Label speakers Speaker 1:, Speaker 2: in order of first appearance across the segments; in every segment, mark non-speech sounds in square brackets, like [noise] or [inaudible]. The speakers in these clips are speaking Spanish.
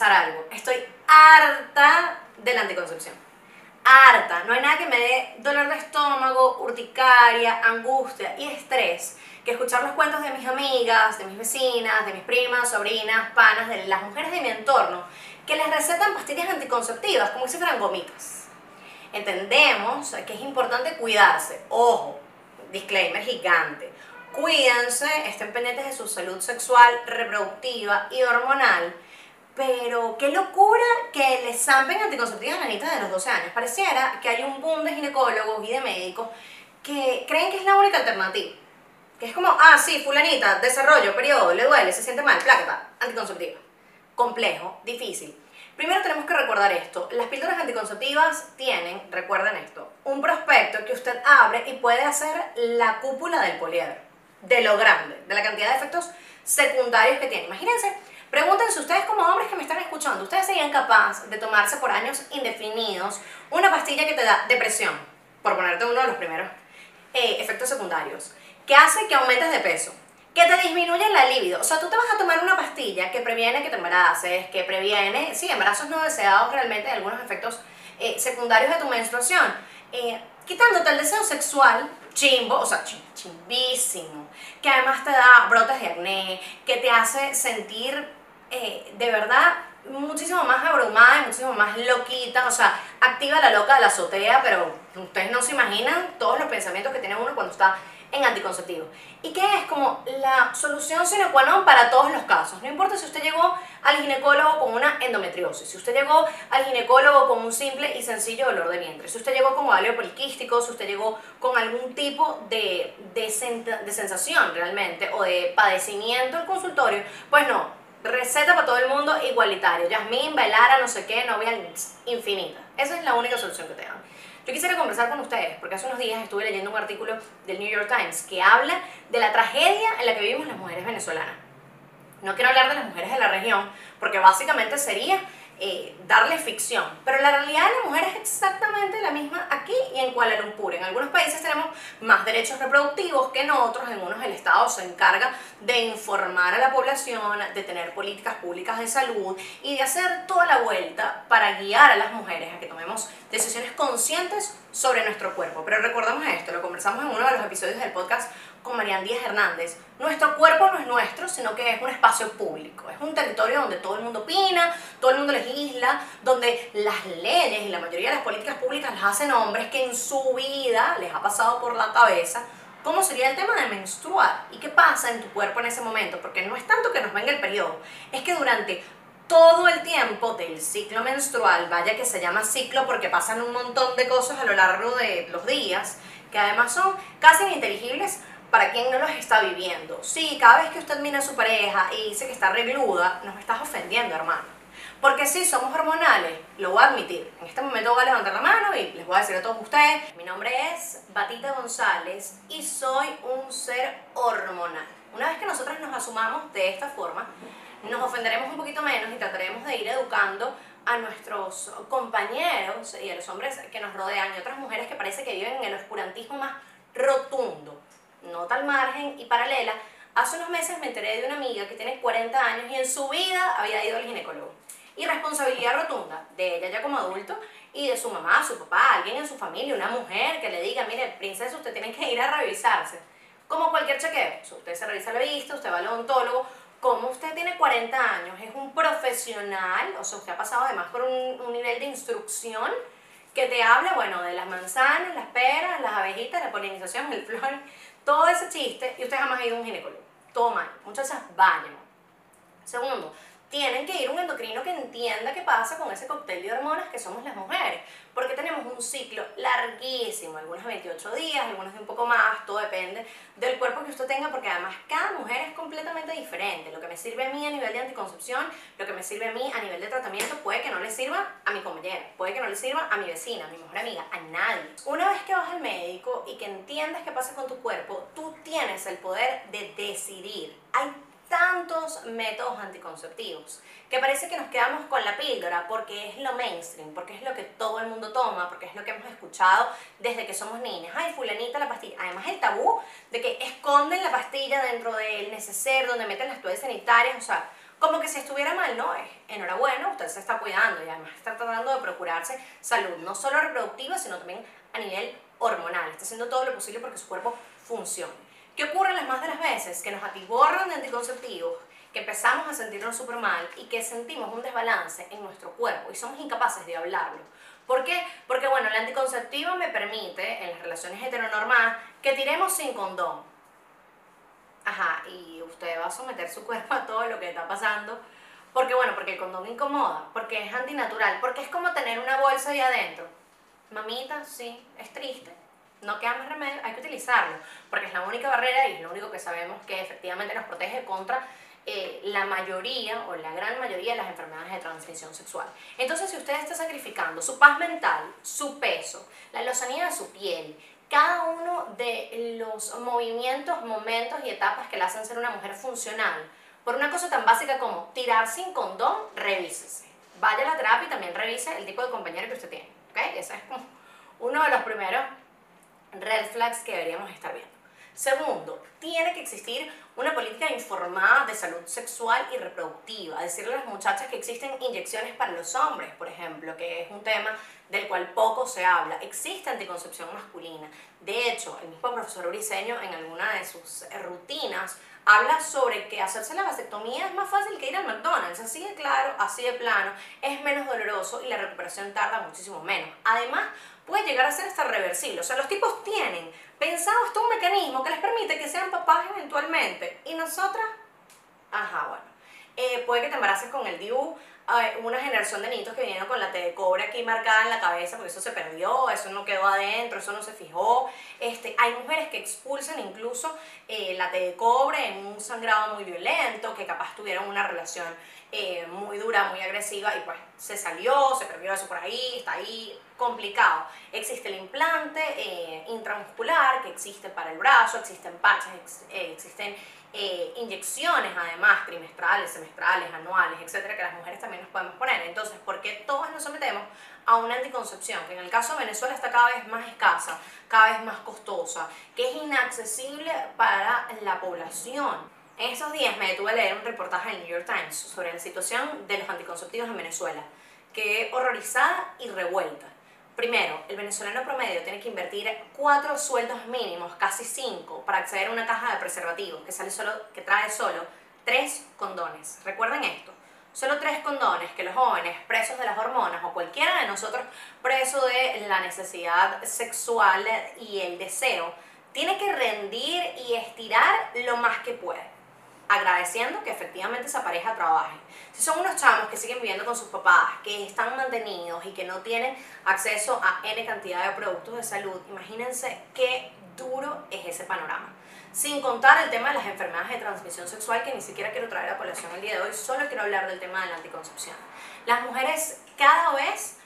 Speaker 1: confesar algo. Estoy harta de la anticoncepción. Harta. No hay nada que me dé dolor de estómago, urticaria, angustia y estrés que escuchar los cuentos de mis amigas, de mis vecinas, de mis primas, sobrinas, panas, de las mujeres de mi entorno, que les recetan pastillas anticonceptivas como si fueran gomitas. Entendemos que es importante cuidarse. Ojo, disclaimer gigante. Cuídense, estén pendientes de su salud sexual, reproductiva y hormonal. Pero qué locura que les zampen anticonceptivas a la niña de los 12 años. Pareciera que hay un boom de ginecólogos y de médicos que creen que es la única alternativa. Que es como, ah, sí, fulanita, desarrollo, periodo, le duele, se siente mal, placa, anticonceptiva. Complejo, difícil. Primero tenemos que recordar esto. Las píldoras anticonceptivas tienen, recuerden esto, un prospecto que usted abre y puede hacer la cúpula del poliedro. De lo grande, de la cantidad de efectos secundarios que tiene. Imagínense, pregúntense ustedes como hombres que me están escuchando, ¿ustedes serían capaces de tomarse por años indefinidos una pastilla que te da depresión? Por ponerte uno de los primeros eh, efectos secundarios que hace que aumentes de peso, que te disminuye la libido. O sea, tú te vas a tomar una pastilla que previene que te embaraces, que previene, sí, embarazos no deseados realmente, algunos efectos eh, secundarios de tu menstruación, eh, quitándote el deseo sexual, chimbo, o sea, chimbísimo, que además te da brotes de acné, que te hace sentir eh, de verdad muchísimo más abrumada y muchísimo más loquita, o sea, activa la loca de la azotea, pero ustedes no se imaginan todos los pensamientos que tiene uno cuando está en anticonceptivo. ¿Y qué es como la solución sine qua non para todos los casos? No importa si usted llegó al ginecólogo con una endometriosis, si usted llegó al ginecólogo con un simple y sencillo dolor de vientre, si usted llegó con ovario poliquístico, si usted llegó con algún tipo de, de, de sensación realmente o de padecimiento al consultorio, pues no, receta para todo el mundo igualitario. Yasmín, Bailara, no sé qué, novia infinita. Esa es la única solución que te dan. Yo quisiera conversar con ustedes porque hace unos días estuve leyendo un artículo del New York Times que habla de la tragedia en la que vivimos las mujeres venezolanas. No quiero hablar de las mujeres de la región porque básicamente sería eh, darle ficción. Pero la realidad de la mujer es exactamente la misma y en Kuala Lumpur. En algunos países tenemos más derechos reproductivos que en otros. En unos el Estado se encarga de informar a la población, de tener políticas públicas de salud y de hacer toda la vuelta para guiar a las mujeres a que tomemos decisiones conscientes sobre nuestro cuerpo. Pero recordamos esto, lo conversamos en uno de los episodios del podcast con Marian Díaz Hernández. Nuestro cuerpo no es nuestro, sino que es un espacio público. Es un territorio donde todo el mundo opina, todo el mundo legisla, donde las leyes y la mayoría de las políticas públicas las hacen hombres que en su vida les ha pasado por la cabeza cómo sería el tema de menstruar y qué pasa en tu cuerpo en ese momento, porque no es tanto que nos venga el periodo, es que durante todo el tiempo del ciclo menstrual, vaya que se llama ciclo porque pasan un montón de cosas a lo largo de los días, que además son casi ininteligibles para quien no los está viviendo. Sí, cada vez que usted mira a su pareja y dice que está regluda, nos estás ofendiendo, hermano. Porque sí, somos hormonales, lo voy a admitir. En este momento voy a levantar la mano y les voy a decir a todos ustedes, mi nombre es Batita González y soy un ser hormonal. Una vez que nosotros nos asumamos de esta forma, nos ofenderemos un poquito menos y trataremos de ir educando a nuestros compañeros y a los hombres que nos rodean y otras mujeres que parece que viven en el oscurantismo más rotundo nota al margen y paralela, hace unos meses me enteré de una amiga que tiene 40 años y en su vida había ido al ginecólogo. Y responsabilidad rotunda de ella ya como adulto y de su mamá, su papá, alguien en su familia, una mujer que le diga, mire, princesa, usted tiene que ir a revisarse. Como cualquier chequeo. usted se revisa la vista, usted va al odontólogo. Como usted tiene 40 años, es un profesional, o sea, usted ha pasado además por un, un nivel de instrucción que te habla, bueno, de las manzanas, las peras, las abejitas, la polinización, el [laughs] flor, todo ese chiste y usted jamás ha ido a un ginecólogo. Todo mal. Muchachas, vayan. Segundo, tienen que ir un endocrino que entienda qué pasa con ese cóctel de hormonas que somos las mujeres. Porque tenemos un ciclo larguísimo, algunos de 28 días, algunos de un poco más, todo depende del cuerpo que usted tenga, porque además cada mujer es completamente diferente. Lo que me sirve a mí a nivel de anticoncepción, lo que me sirve a mí a nivel de tratamiento, puede que no le sirva a mi compañera, puede que no le sirva a mi vecina, a mi mejor amiga, a nadie. Una vez que vas al médico y que entiendas qué pasa con tu cuerpo, tú tienes el poder de decidir. Hay tantos métodos anticonceptivos que parece que nos quedamos con la píldora porque es lo mainstream, porque es lo que todo el mundo toma, porque es lo que hemos escuchado desde que somos niñas. Ay, fulanita la pastilla. Además el tabú de que esconden la pastilla dentro del neceser, donde meten las toallas sanitarias, o sea, como que si estuviera mal, no. Enhorabuena, usted se está cuidando y además está tratando de procurarse salud, no solo reproductiva, sino también a nivel hormonal. Está haciendo todo lo posible porque su cuerpo funcione. ¿Qué ocurre las más de las veces? Que nos atiborran de anticonceptivos, que empezamos a sentirnos súper mal y que sentimos un desbalance en nuestro cuerpo y somos incapaces de hablarlo. ¿Por qué? Porque bueno, el anticonceptivo me permite en las relaciones heteronormadas que tiremos sin condón. Ajá, y usted va a someter su cuerpo a todo lo que está pasando. Porque bueno, porque el condón incomoda, porque es antinatural, porque es como tener una bolsa ahí adentro. Mamita, sí, es triste. No queda más remedio, hay que utilizarlo, porque es la única barrera y es lo único que sabemos que efectivamente nos protege contra eh, la mayoría o la gran mayoría de las enfermedades de transmisión sexual. Entonces, si usted está sacrificando su paz mental, su peso, la lozanía de su piel, cada uno de los movimientos, momentos y etapas que le hacen ser una mujer funcional, por una cosa tan básica como tirar sin condón, revísese. Vaya a la terapia y también revise el tipo de compañero que usted tiene. ¿ok? Ese es uno de los primeros red flags que deberíamos estar viendo. Segundo, tiene que existir una política informada de salud sexual y reproductiva. Decirle a las muchachas que existen inyecciones para los hombres, por ejemplo, que es un tema del cual poco se habla. Existe anticoncepción masculina. De hecho, el mismo profesor Briseño en alguna de sus rutinas habla sobre que hacerse la vasectomía es más fácil que ir al McDonald's, así de claro, así de plano, es menos doloroso y la recuperación tarda muchísimo menos. Además, puede llegar a ser hasta reversible. O sea, los tipos tienen pensado hasta un mecanismo que les permite que sean papás eventualmente. Y nosotras, ajá, bueno. Eh, puede que te embaraces con el DIU, una generación de niños que vinieron con la T de cobre aquí marcada en la cabeza, porque eso se perdió, eso no quedó adentro, eso no se fijó. Este, hay mujeres que expulsan incluso eh, la T de cobre en un sangrado muy violento, que capaz tuvieron una relación eh, muy dura, muy agresiva, y pues se salió, se perdió eso por ahí, está ahí complicado. Existe el implante eh, intramuscular que existe para el brazo, existen parches, existen eh, inyecciones además trimestrales, semestrales, anuales, etcétera, que las mujeres también nos podemos poner. Entonces, ¿por qué todas nos sometemos a una anticoncepción que en el caso de Venezuela está cada vez más escasa, cada vez más costosa, que es inaccesible para la población? En esos días me detuve a leer un reportaje en New York Times sobre la situación de los anticonceptivos en Venezuela. Quedé horrorizada y revuelta. Primero, el venezolano promedio tiene que invertir cuatro sueldos mínimos, casi cinco, para acceder a una caja de preservativos que, sale solo, que trae solo tres condones. Recuerden esto, solo tres condones que los jóvenes presos de las hormonas o cualquiera de nosotros preso de la necesidad sexual y el deseo, tiene que rendir y estirar lo más que puede agradeciendo que efectivamente esa pareja trabaje. Si son unos chamos que siguen viviendo con sus papás, que están mantenidos y que no tienen acceso a N cantidad de productos de salud, imagínense qué duro es ese panorama. Sin contar el tema de las enfermedades de transmisión sexual, que ni siquiera quiero traer a colación el día de hoy, solo quiero hablar del tema de la anticoncepción. Las mujeres cada vez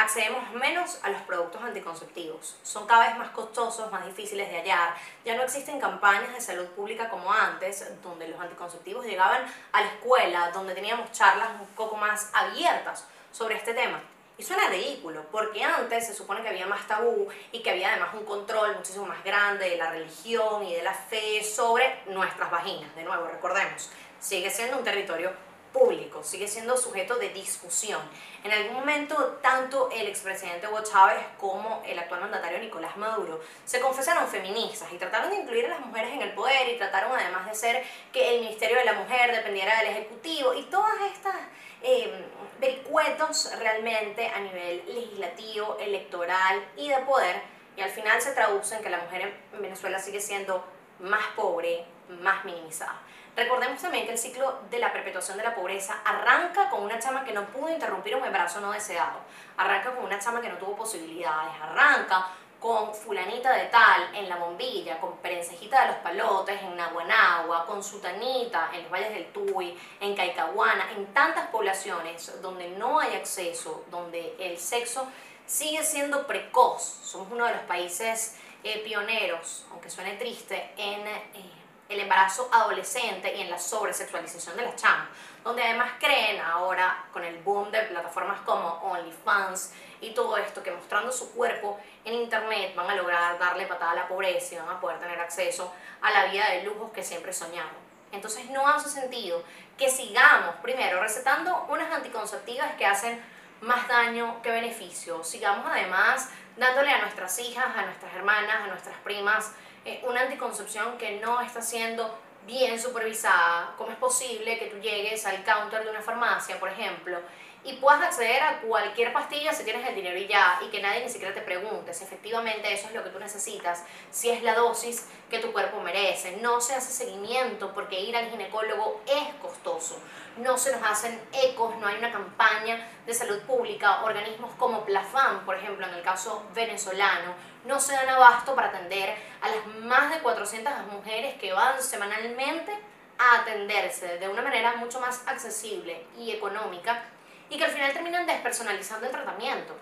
Speaker 1: accedemos menos a los productos anticonceptivos. Son cada vez más costosos, más difíciles de hallar. Ya no existen campañas de salud pública como antes, donde los anticonceptivos llegaban a la escuela, donde teníamos charlas un poco más abiertas sobre este tema. Y suena ridículo, porque antes se supone que había más tabú y que había además un control muchísimo más grande de la religión y de la fe sobre nuestras vaginas. De nuevo, recordemos, sigue siendo un territorio público, sigue siendo sujeto de discusión. En algún momento, tanto el expresidente Hugo Chávez como el actual mandatario Nicolás Maduro se confesaron feministas y trataron de incluir a las mujeres en el poder y trataron además de ser que el Ministerio de la Mujer dependiera del Ejecutivo y todas estas eh, vericuetos realmente a nivel legislativo, electoral y de poder y al final se traduce que la mujer en Venezuela sigue siendo más pobre, más minimizada. Recordemos también que el ciclo de la perpetuación de la pobreza arranca con una chama que no pudo interrumpir un embarazo no deseado, arranca con una chama que no tuvo posibilidades, arranca con fulanita de tal en la bombilla, con perencejita de los palotes en Naguanagua, con sutanita en los valles del Tuy, en Caicahuana, en tantas poblaciones donde no hay acceso, donde el sexo sigue siendo precoz. Somos uno de los países eh, pioneros, aunque suene triste, en... Eh, el embarazo adolescente y en la sobresexualización de las chamas, donde además creen ahora con el boom de plataformas como OnlyFans y todo esto que mostrando su cuerpo en internet van a lograr darle patada a la pobreza y van a poder tener acceso a la vida de lujos que siempre soñaron. Entonces no hace sentido que sigamos primero recetando unas anticonceptivas que hacen más daño que beneficio. Sigamos además dándole a nuestras hijas, a nuestras hermanas, a nuestras primas eh, una anticoncepción que no está siendo bien supervisada. ¿Cómo es posible que tú llegues al counter de una farmacia, por ejemplo, y puedas acceder a cualquier pastilla si tienes el dinero y ya, y que nadie ni siquiera te pregunte si efectivamente eso es lo que tú necesitas, si es la dosis que tu cuerpo merece. No se hace seguimiento porque ir al ginecólogo es costoso. No se nos hacen ecos, no hay una campaña de salud pública, organismos como Plafam, por ejemplo, en el caso venezolano, no se dan abasto para atender a las más de 400 mujeres que van semanalmente a atenderse de una manera mucho más accesible y económica y que al final terminan despersonalizando el tratamiento.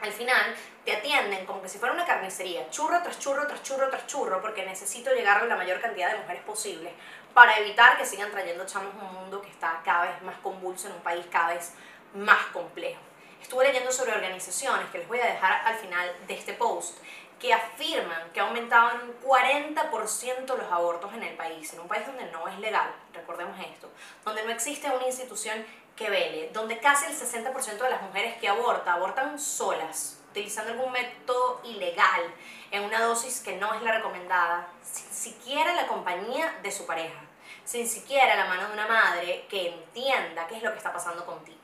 Speaker 1: Al final te atienden como que si fuera una carnicería, churro tras churro tras churro tras churro, porque necesito llegar a la mayor cantidad de mujeres posible para evitar que sigan trayendo chamos a un mundo que está cada vez más convulso en un país cada vez más complejo. Estuve leyendo sobre organizaciones que les voy a dejar al final de este post que afirman que en un 40% los abortos en el país, en un país donde no es legal, recordemos esto, donde no existe una institución que vele, donde casi el 60% de las mujeres que abortan, abortan solas, utilizando algún método ilegal, en una dosis que no es la recomendada, sin siquiera la compañía de su pareja, sin siquiera la mano de una madre que entienda qué es lo que está pasando contigo.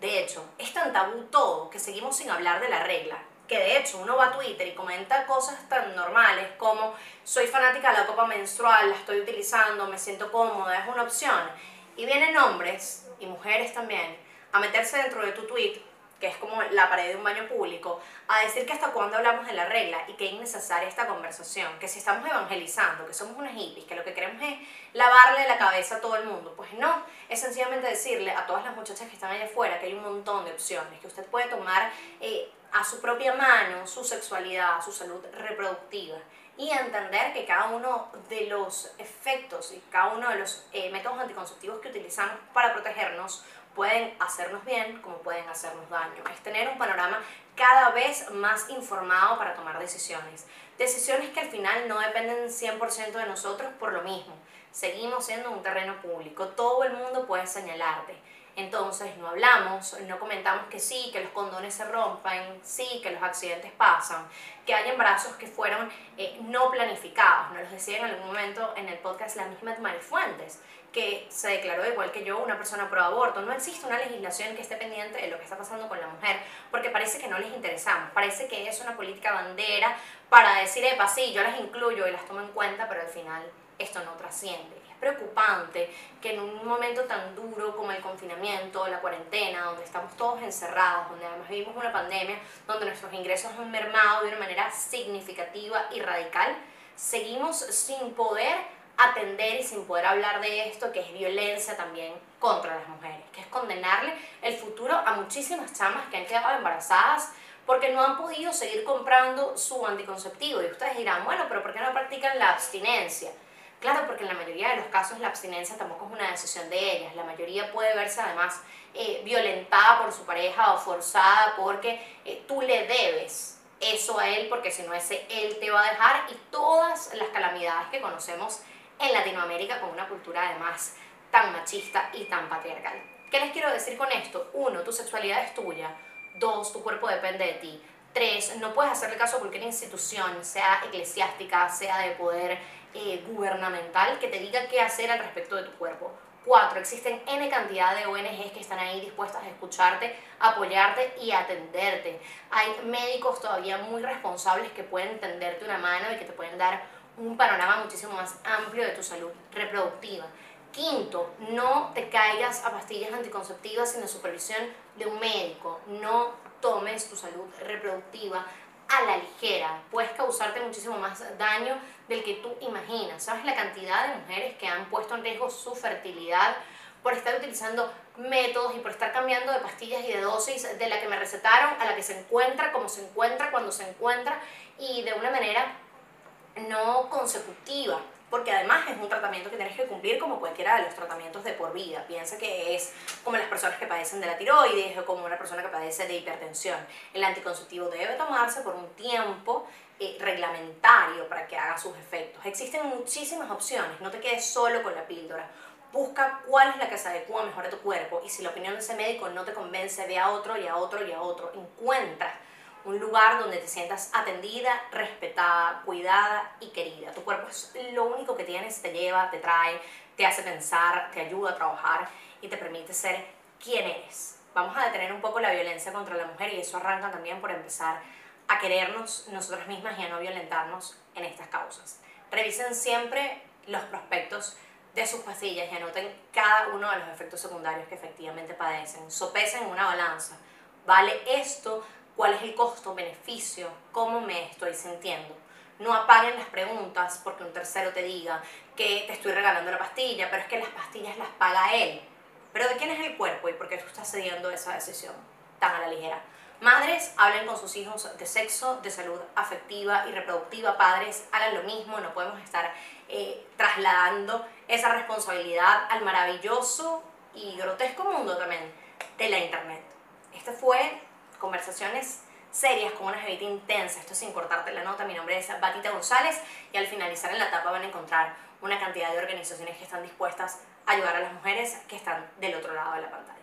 Speaker 1: De hecho, es tan tabú todo que seguimos sin hablar de la regla, que de hecho uno va a Twitter y comenta cosas tan normales como soy fanática de la copa menstrual, la estoy utilizando, me siento cómoda, es una opción. Y vienen hombres y mujeres también a meterse dentro de tu tweet, que es como la pared de un baño público, a decir que hasta cuándo hablamos de la regla y que es innecesaria esta conversación, que si estamos evangelizando, que somos unas hippies, que lo que queremos es lavarle la cabeza a todo el mundo. Pues no, es sencillamente decirle a todas las muchachas que están allá afuera que hay un montón de opciones, que usted puede tomar eh, a su propia mano su sexualidad, su salud reproductiva y entender que cada uno de los efectos y cada uno de los eh, métodos anticonceptivos que utilizamos para protegernos pueden hacernos bien como pueden hacernos daño. Es tener un panorama cada vez más informado para tomar decisiones. Decisiones que al final no dependen 100% de nosotros por lo mismo. Seguimos siendo un terreno público. Todo el mundo puede señalarte. Entonces no hablamos, no comentamos que sí, que los condones se rompan, sí, que los accidentes pasan, que hay embarazos que fueron eh, no planificados. Nos los decía en algún momento en el podcast la misma Fuentes, que se declaró igual que yo una persona pro aborto. No existe una legislación que esté pendiente de lo que está pasando con la mujer, porque parece que no les interesamos, parece que es una política bandera para decir, epa, sí, yo las incluyo y las tomo en cuenta, pero al final esto no trasciende. Preocupante que en un momento tan duro como el confinamiento, la cuarentena, donde estamos todos encerrados, donde además vivimos una pandemia, donde nuestros ingresos han mermado de una manera significativa y radical, seguimos sin poder atender y sin poder hablar de esto, que es violencia también contra las mujeres, que es condenarle el futuro a muchísimas chamas que han quedado embarazadas porque no han podido seguir comprando su anticonceptivo. Y ustedes dirán, bueno, pero ¿por qué no practican la abstinencia? Claro, porque en la mayoría de los casos la abstinencia tampoco es una decisión de ellas. La mayoría puede verse además eh, violentada por su pareja o forzada porque eh, tú le debes eso a él porque si no ese él te va a dejar y todas las calamidades que conocemos en Latinoamérica con una cultura además tan machista y tan patriarcal. ¿Qué les quiero decir con esto? Uno, tu sexualidad es tuya. Dos, tu cuerpo depende de ti. Tres, no puedes hacerle caso a cualquier institución, sea eclesiástica, sea de poder eh, gubernamental que te diga qué hacer al respecto de tu cuerpo. Cuatro, existen N cantidad de ONGs que están ahí dispuestas a escucharte, apoyarte y atenderte. Hay médicos todavía muy responsables que pueden tenderte una mano y que te pueden dar un panorama muchísimo más amplio de tu salud reproductiva. Quinto, no te caigas a pastillas anticonceptivas sin la supervisión de un médico. No tomes tu salud reproductiva a la ligera. Puedes causarte muchísimo más daño del que tú imaginas. ¿Sabes la cantidad de mujeres que han puesto en riesgo su fertilidad por estar utilizando métodos y por estar cambiando de pastillas y de dosis de la que me recetaron a la que se encuentra, como se encuentra, cuando se encuentra y de una manera no consecutiva? Porque además es un tratamiento que tienes que cumplir como cualquiera de los tratamientos de por vida. Piensa que es como las personas que padecen de la tiroides o como una persona que padece de hipertensión. El anticonceptivo debe tomarse por un tiempo eh, reglamentario para que haga sus efectos. Existen muchísimas opciones, no te quedes solo con la píldora. Busca cuál es la que se adecua mejor a tu cuerpo y si la opinión de ese médico no te convence, ve a otro y a otro y a otro. Encuentra un lugar donde te sientas atendida, respetada, cuidada y querida. Tu cuerpo es lo único que tienes, te lleva, te trae, te hace pensar, te ayuda a trabajar y te permite ser quien eres. Vamos a detener un poco la violencia contra la mujer y eso arranca también por empezar a querernos nosotras mismas y a no violentarnos en estas causas. Revisen siempre los prospectos de sus pastillas y anoten cada uno de los efectos secundarios que efectivamente padecen. Sopesen una balanza. ¿Vale esto cuál es el costo-beneficio, cómo me estoy sintiendo. No apaguen las preguntas porque un tercero te diga que te estoy regalando la pastilla, pero es que las pastillas las paga él. Pero ¿de quién es el cuerpo y por qué tú estás cediendo esa decisión tan a la ligera? Madres, hablen con sus hijos de sexo, de salud afectiva y reproductiva. Padres, hagan lo mismo. No podemos estar eh, trasladando esa responsabilidad al maravilloso y grotesco mundo también de la Internet. Este fue conversaciones serias con una jevita intensa, esto sin cortarte la nota, mi nombre es Batita González y al finalizar en la etapa van a encontrar una cantidad de organizaciones que están dispuestas a ayudar a las mujeres que están del otro lado de la pantalla.